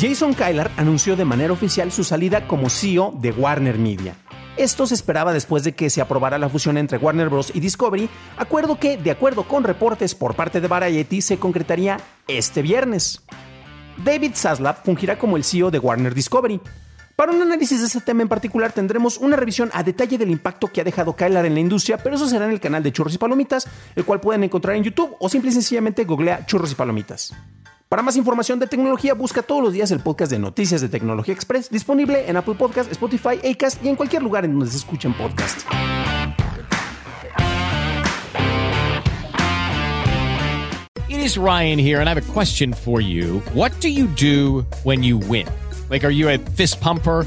Jason Kylar anunció de manera oficial su salida como CEO de Warner Media. Esto se esperaba después de que se aprobara la fusión entre Warner Bros. y Discovery, acuerdo que, de acuerdo con reportes por parte de Variety, se concretaría este viernes. David Zaslav fungirá como el CEO de Warner Discovery. Para un análisis de este tema en particular tendremos una revisión a detalle del impacto que ha dejado Kylar en la industria, pero eso será en el canal de Churros y Palomitas, el cual pueden encontrar en YouTube o simple y sencillamente googlea Churros y Palomitas. Para más información de tecnología, busca todos los días el podcast de Noticias de Tecnología Express, disponible en Apple Podcast, Spotify, Acast y en cualquier lugar en donde se escuchen podcasts. It is Ryan here, and I have a question for you. What do you do when you win? Like, are you a fist pumper?